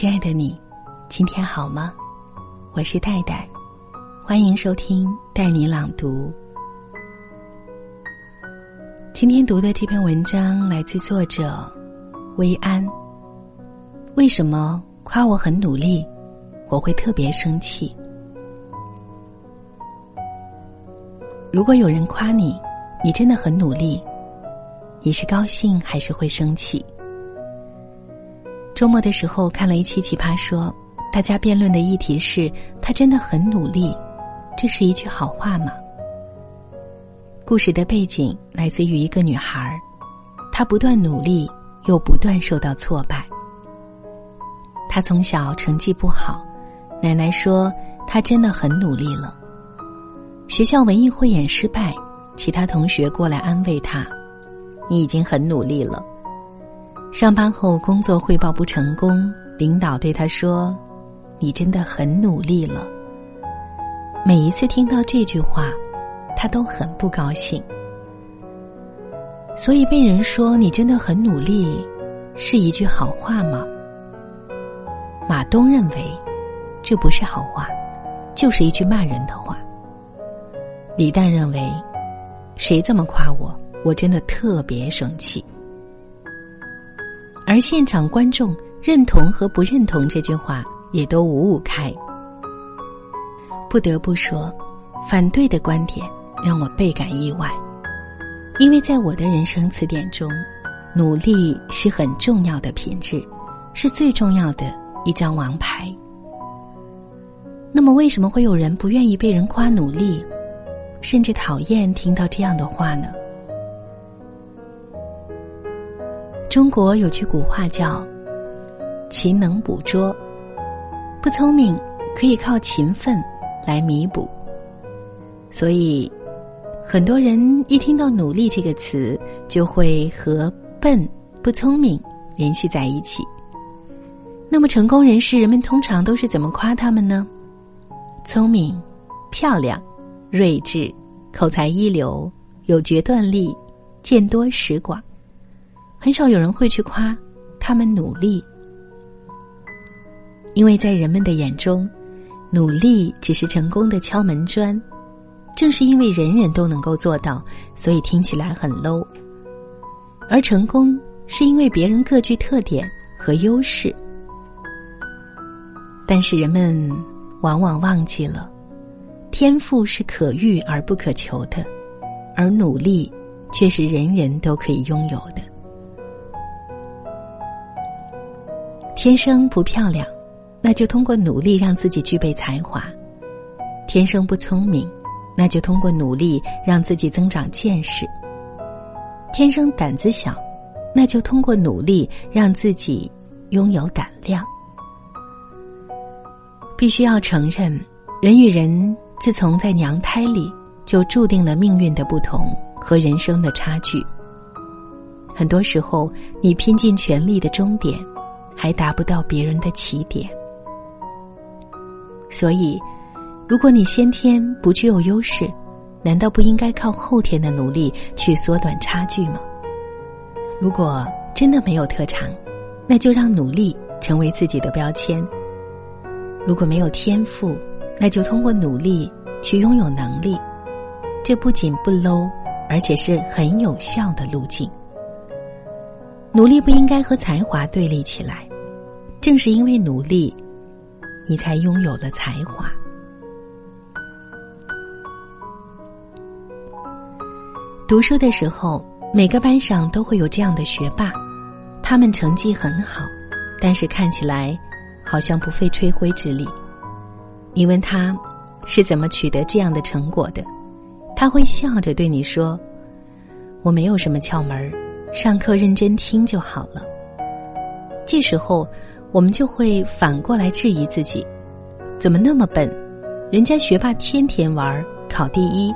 亲爱的你，今天好吗？我是戴戴，欢迎收听带你朗读。今天读的这篇文章来自作者薇安。为什么夸我很努力，我会特别生气？如果有人夸你，你真的很努力，你是高兴还是会生气？周末的时候看了一期《奇葩说》，大家辩论的议题是他真的很努力，这是一句好话吗？故事的背景来自于一个女孩，她不断努力，又不断受到挫败。她从小成绩不好，奶奶说她真的很努力了。学校文艺汇演失败，其他同学过来安慰她：“你已经很努力了。”上班后工作汇报不成功，领导对他说：“你真的很努力了。”每一次听到这句话，他都很不高兴。所以被人说你真的很努力，是一句好话吗？马东认为，这不是好话，就是一句骂人的话。李诞认为，谁这么夸我，我真的特别生气。而现场观众认同和不认同这句话，也都五五开。不得不说，反对的观点让我倍感意外，因为在我的人生词典中，努力是很重要的品质，是最重要的一张王牌。那么，为什么会有人不愿意被人夸努力，甚至讨厌听到这样的话呢？中国有句古话叫“勤能补拙”，不聪明可以靠勤奋来弥补。所以，很多人一听到“努力”这个词，就会和笨、不聪明联系在一起。那么，成功人士人们通常都是怎么夸他们呢？聪明、漂亮、睿智、口才一流、有决断力、见多识广。很少有人会去夸他们努力，因为在人们的眼中，努力只是成功的敲门砖。正是因为人人都能够做到，所以听起来很 low。而成功是因为别人各具特点和优势。但是人们往往忘记了，天赋是可遇而不可求的，而努力却是人人都可以拥有的。天生不漂亮，那就通过努力让自己具备才华；天生不聪明，那就通过努力让自己增长见识；天生胆子小，那就通过努力让自己拥有胆量。必须要承认，人与人自从在娘胎里就注定了命运的不同和人生的差距。很多时候，你拼尽全力的终点。还达不到别人的起点，所以，如果你先天不具有优势，难道不应该靠后天的努力去缩短差距吗？如果真的没有特长，那就让努力成为自己的标签。如果没有天赋，那就通过努力去拥有能力，这不仅不 low，而且是很有效的路径。努力不应该和才华对立起来。正是因为努力，你才拥有了才华。读书的时候，每个班上都会有这样的学霸，他们成绩很好，但是看起来好像不费吹灰之力。你问他是怎么取得这样的成果的，他会笑着对你说：“我没有什么窍门上课认真听就好了。”这时候。我们就会反过来质疑自己：怎么那么笨？人家学霸天天玩考第一，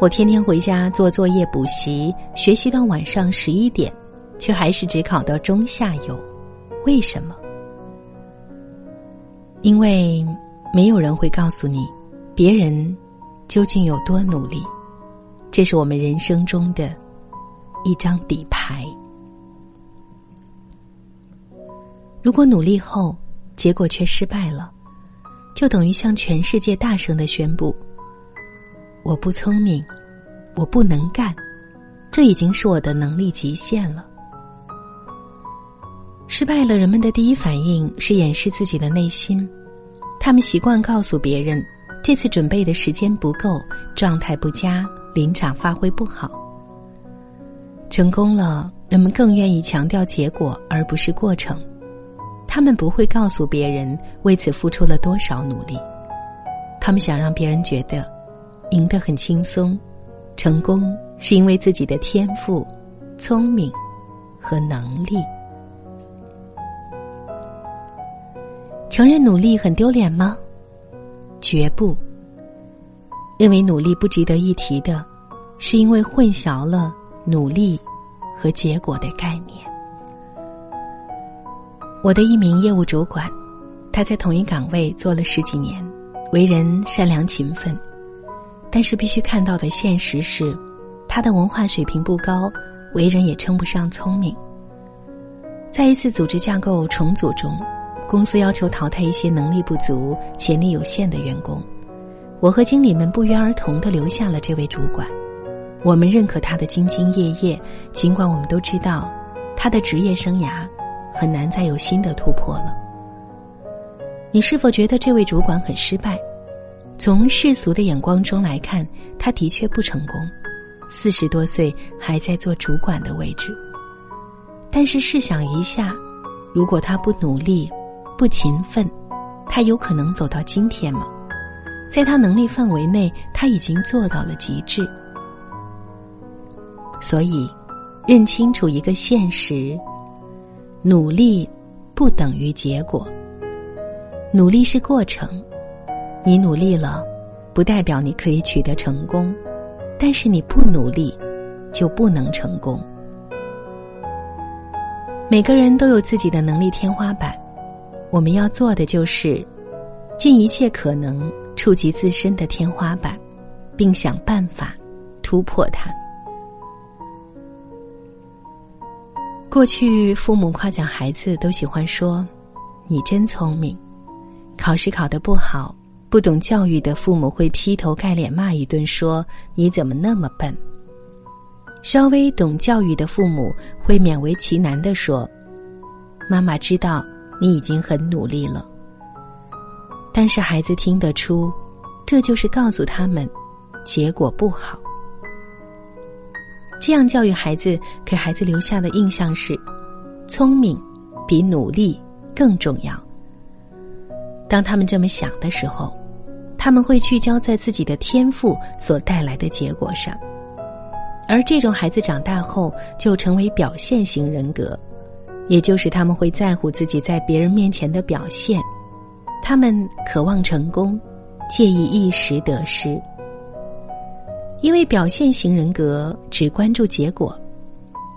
我天天回家做作业补习，学习到晚上十一点，却还是只考到中下游，为什么？因为没有人会告诉你，别人究竟有多努力。这是我们人生中的一张底牌。如果努力后结果却失败了，就等于向全世界大声的宣布：我不聪明，我不能干，这已经是我的能力极限了。失败了，人们的第一反应是掩饰自己的内心，他们习惯告诉别人，这次准备的时间不够，状态不佳，临场发挥不好。成功了，人们更愿意强调结果而不是过程，他们不会告诉别人为此付出了多少努力，他们想让别人觉得，赢得很轻松，成功是因为自己的天赋、聪明和能力。承认努力很丢脸吗？绝不。认为努力不值得一提的，是因为混淆了努力和结果的概念。我的一名业务主管，他在同一岗位做了十几年，为人善良勤奋，但是必须看到的现实是，他的文化水平不高，为人也称不上聪明。在一次组织架构重组中。公司要求淘汰一些能力不足、潜力有限的员工，我和经理们不约而同的留下了这位主管。我们认可他的兢兢业业，尽管我们都知道，他的职业生涯很难再有新的突破了。你是否觉得这位主管很失败？从世俗的眼光中来看，他的确不成功。四十多岁还在做主管的位置，但是试想一下，如果他不努力，不勤奋，他有可能走到今天吗？在他能力范围内，他已经做到了极致。所以，认清楚一个现实：努力不等于结果。努力是过程，你努力了，不代表你可以取得成功；但是你不努力，就不能成功。每个人都有自己的能力天花板。我们要做的就是，尽一切可能触及自身的天花板，并想办法突破它。过去父母夸奖孩子都喜欢说：“你真聪明。”考试考得不好，不懂教育的父母会劈头盖脸骂一顿，说：“你怎么那么笨？”稍微懂教育的父母会勉为其难的说：“妈妈知道。”你已经很努力了，但是孩子听得出，这就是告诉他们，结果不好。这样教育孩子，给孩子留下的印象是，聪明比努力更重要。当他们这么想的时候，他们会聚焦在自己的天赋所带来的结果上，而这种孩子长大后就成为表现型人格。也就是他们会在乎自己在别人面前的表现，他们渴望成功，介意一时得失。因为表现型人格只关注结果，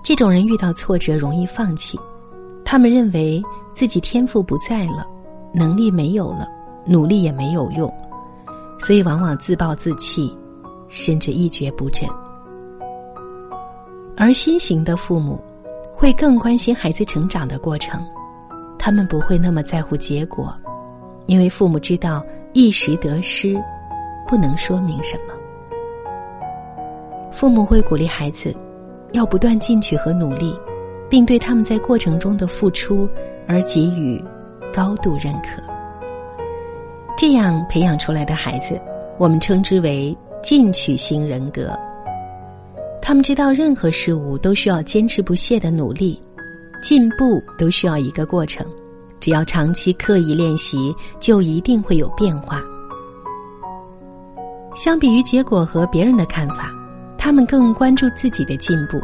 这种人遇到挫折容易放弃。他们认为自己天赋不在了，能力没有了，努力也没有用，所以往往自暴自弃，甚至一蹶不振。而新型的父母。会更关心孩子成长的过程，他们不会那么在乎结果，因为父母知道一时得失不能说明什么。父母会鼓励孩子要不断进取和努力，并对他们在过程中的付出而给予高度认可。这样培养出来的孩子，我们称之为进取型人格。他们知道，任何事物都需要坚持不懈的努力，进步都需要一个过程。只要长期刻意练习，就一定会有变化。相比于结果和别人的看法，他们更关注自己的进步。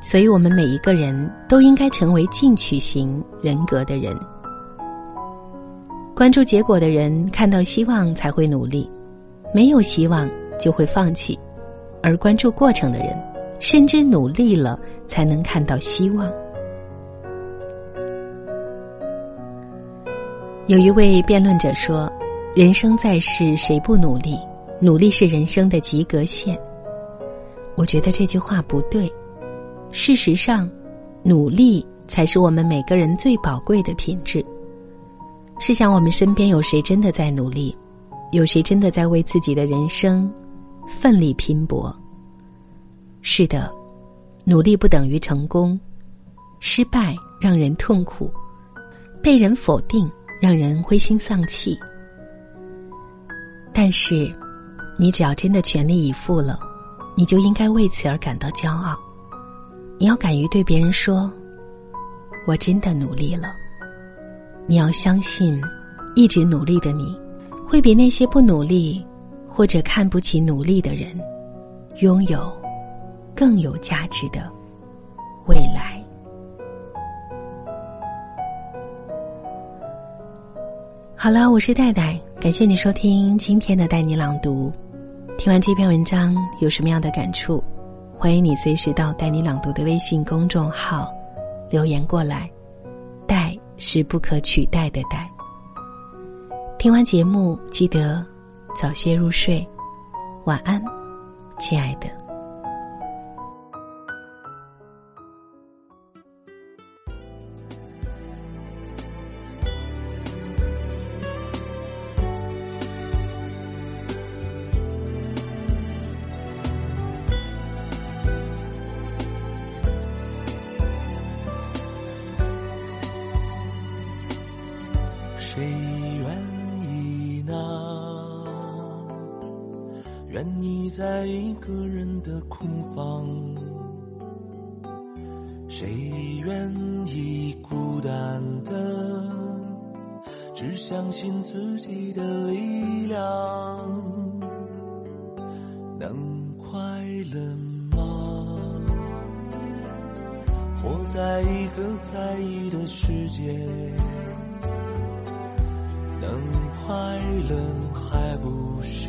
所以，我们每一个人都应该成为进取型人格的人。关注结果的人，看到希望才会努力；没有希望，就会放弃。而关注过程的人，深知努力了才能看到希望。有一位辩论者说：“人生在世，谁不努力？努力是人生的及格线。”我觉得这句话不对。事实上，努力才是我们每个人最宝贵的品质。试想，我们身边有谁真的在努力？有谁真的在为自己的人生奋力拼搏？是的，努力不等于成功，失败让人痛苦，被人否定让人灰心丧气。但是，你只要真的全力以赴了，你就应该为此而感到骄傲。你要敢于对别人说：“我真的努力了。”你要相信，一直努力的你。会比那些不努力或者看不起努力的人，拥有更有价值的未来。好了，我是戴戴，感谢你收听今天的带你朗读。听完这篇文章，有什么样的感触？欢迎你随时到带你朗读的微信公众号留言过来。带是不可取代的带。听完节目，记得早些入睡，晚安，亲爱的。在一个人的空房，谁愿意孤单的只相信自己的力量？能快乐吗？活在一个在意的世界，能快乐还不是？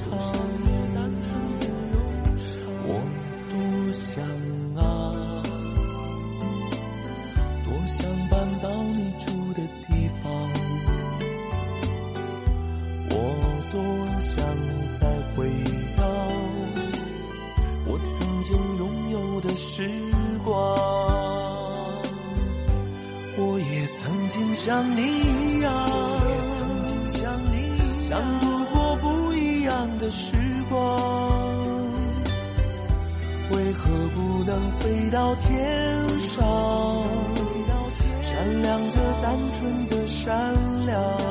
想再回到我曾经拥有的时光。我也曾经像你一样，想度过不一样的时光。为何不能飞到天上？闪亮着单纯的善良。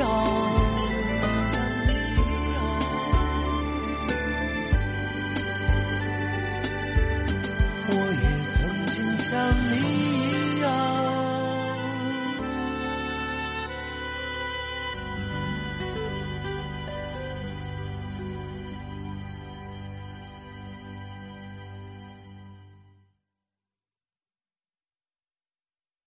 有。